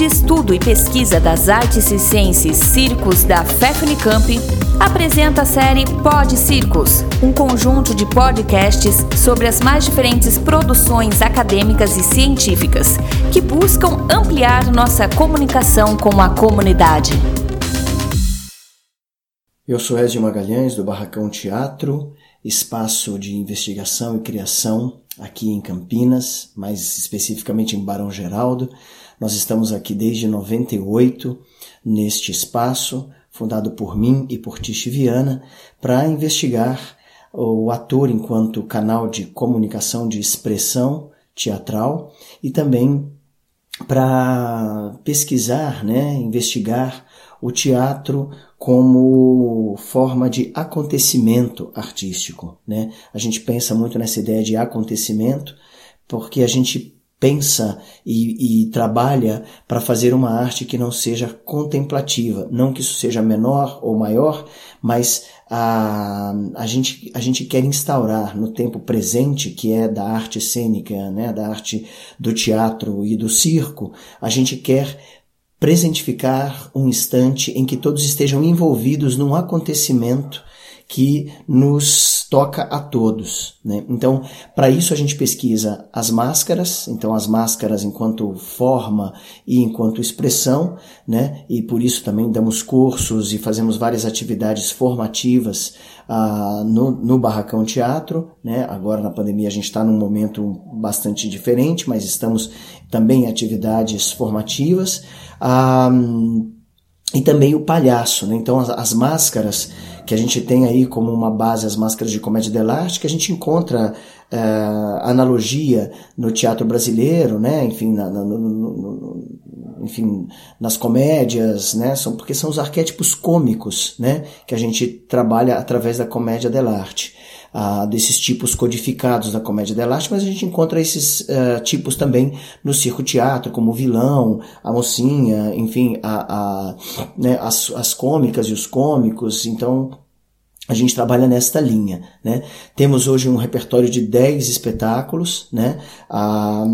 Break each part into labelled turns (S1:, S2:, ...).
S1: de Estudo e Pesquisa das Artes e Ciências Circos da FEFNICAMP, apresenta a série Pod Circos, um conjunto de podcasts sobre as mais diferentes produções acadêmicas e científicas que buscam ampliar nossa comunicação com a comunidade.
S2: Eu sou Ezio Magalhães, do Barracão Teatro, espaço de investigação e criação aqui em Campinas, mais especificamente em Barão Geraldo. Nós estamos aqui desde 98 neste espaço, fundado por mim e por Tish Viana, para investigar o ator enquanto canal de comunicação de expressão teatral e também para pesquisar, né, investigar o teatro como forma de acontecimento artístico, né? A gente pensa muito nessa ideia de acontecimento porque a gente pensa e, e trabalha para fazer uma arte que não seja contemplativa. Não que isso seja menor ou maior, mas a, a, gente, a gente quer instaurar no tempo presente, que é da arte cênica, né, da arte do teatro e do circo, a gente quer presentificar um instante em que todos estejam envolvidos num acontecimento que nos toca a todos. Né? Então, para isso a gente pesquisa as máscaras, então as máscaras enquanto forma e enquanto expressão, né? e por isso também damos cursos e fazemos várias atividades formativas ah, no, no Barracão Teatro. Né? Agora na pandemia a gente está num momento bastante diferente, mas estamos também em atividades formativas. Ah, e também o palhaço, né? Então as, as, máscaras que a gente tem aí como uma base, as máscaras de comédia que a gente encontra uh, analogia no teatro brasileiro, né? Enfim, na, na, no, no, enfim, nas comédias, né? São, porque são os arquétipos cômicos, né? Que a gente trabalha através da comédia dell'arte ah, desses tipos codificados da comédia dell'arte, mas a gente encontra esses uh, tipos também no circo-teatro, como o vilão, a mocinha, enfim, a, a, né, as, as cômicas e os cômicos, então a gente trabalha nesta linha, né? Temos hoje um repertório de 10 espetáculos, né? Ah,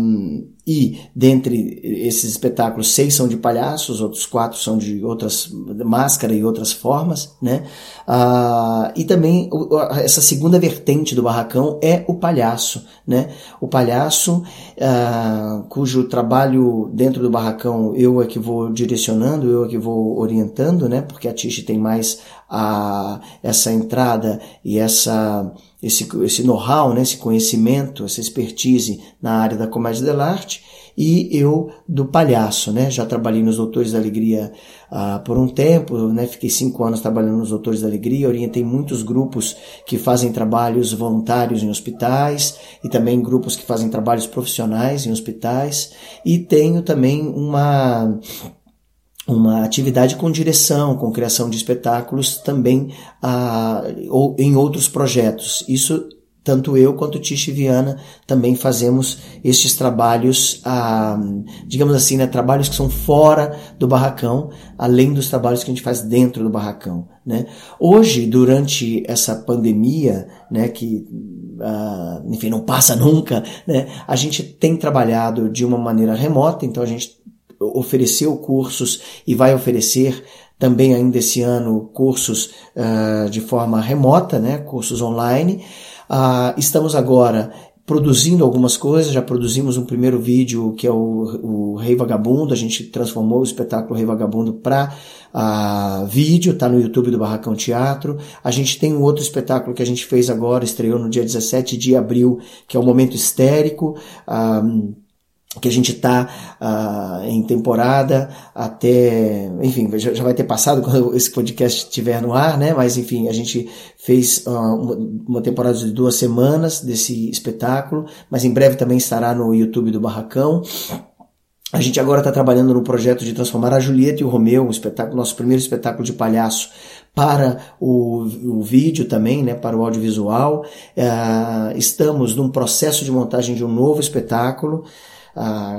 S2: e dentre esses espetáculos, seis são de palhaços, outros quatro são de outras máscara e outras formas, né? Ah, e também essa segunda vertente do barracão é o palhaço, né? O palhaço, ah, cujo trabalho dentro do barracão eu é que vou direcionando, eu é que vou orientando, né? Porque a Tish tem mais a, essa entrada e essa esse, esse know-how, né, esse conhecimento, essa expertise na área da comédia dell'arte e eu do palhaço, né? Já trabalhei nos Doutores da Alegria ah, por um tempo, né? Fiquei cinco anos trabalhando nos Doutores da Alegria, orientei muitos grupos que fazem trabalhos voluntários em hospitais e também grupos que fazem trabalhos profissionais em hospitais e tenho também uma uma atividade com direção, com criação de espetáculos também ah, ou em outros projetos. Isso tanto eu quanto Tish Viana também fazemos estes trabalhos, ah, digamos assim, né, trabalhos que são fora do barracão, além dos trabalhos que a gente faz dentro do barracão. Né? Hoje, durante essa pandemia, né, que ah, enfim não passa nunca, né, a gente tem trabalhado de uma maneira remota, então a gente ofereceu cursos e vai oferecer também ainda esse ano cursos uh, de forma remota, né, cursos online. Uh, estamos agora produzindo algumas coisas, já produzimos um primeiro vídeo que é o, o Rei Vagabundo, a gente transformou o espetáculo Rei Vagabundo para uh, vídeo, tá no YouTube do Barracão Teatro. A gente tem um outro espetáculo que a gente fez agora, estreou no dia 17 de abril, que é o Momento Histérico. Uh, que a gente está uh, ah, em temporada até, enfim, já, já, vai ter passado quando esse podcast estiver no ar, né? Mas enfim, a gente fez uh, uma, uma, temporada de duas semanas desse espetáculo, mas em breve também estará no YouTube do Barracão. A gente agora está trabalhando no projeto de transformar a Julieta e o Romeu, um espetáculo, nosso primeiro espetáculo de palhaço, para o, o vídeo também, né, para o audiovisual. Uh, estamos num processo de montagem de um novo espetáculo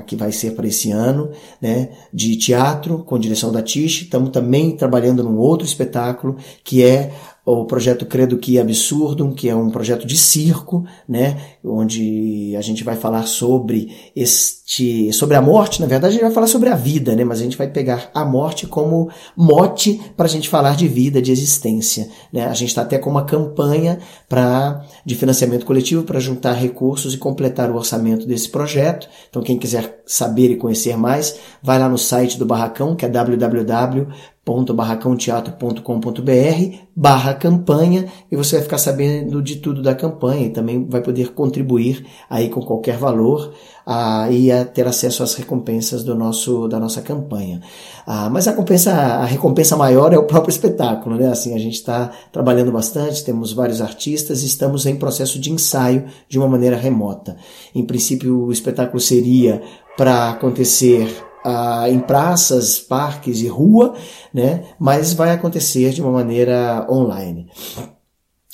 S2: que vai ser para esse ano, né, de teatro com direção da Tish. Estamos também trabalhando num outro espetáculo que é o projeto Credo Que Absurdum, que é um projeto de circo, né, onde a gente vai falar sobre este, sobre a morte, na verdade a gente vai falar sobre a vida, né, mas a gente vai pegar a morte como mote para a gente falar de vida, de existência, né, a gente está até com uma campanha para de financiamento coletivo para juntar recursos e completar o orçamento desse projeto, então quem quiser saber e conhecer mais, vai lá no site do Barracão, que é www www.barracãoteatro.com.br barra campanha e você vai ficar sabendo de tudo da campanha e também vai poder contribuir aí com qualquer valor ah, e a ter acesso às recompensas do nosso, da nossa campanha. Ah, mas a recompensa, a recompensa maior é o próprio espetáculo, né? Assim, a gente está trabalhando bastante, temos vários artistas e estamos em processo de ensaio de uma maneira remota. Em princípio, o espetáculo seria para acontecer ah, em praças, parques e rua, né? mas vai acontecer de uma maneira online.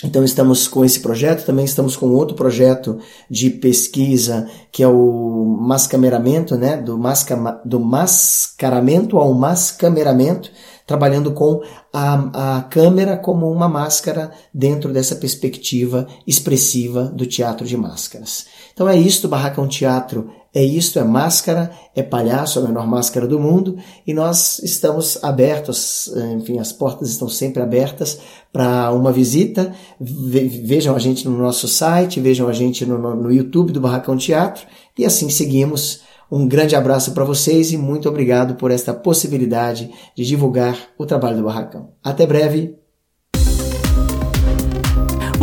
S2: Então estamos com esse projeto, também estamos com outro projeto de pesquisa que é o mascameramento, né? do, masca, do mascaramento ao mascameramento, trabalhando com a, a câmera como uma máscara dentro dessa perspectiva expressiva do teatro de máscaras. Então é isto, Barracão Teatro é isto, é máscara, é palhaço, a menor máscara do mundo, e nós estamos abertos, enfim, as portas estão sempre abertas para uma visita. Vejam a gente no nosso site, vejam a gente no, no YouTube do Barracão Teatro, e assim seguimos. Um grande abraço para vocês e muito obrigado por esta possibilidade de divulgar o trabalho do Barracão. Até breve!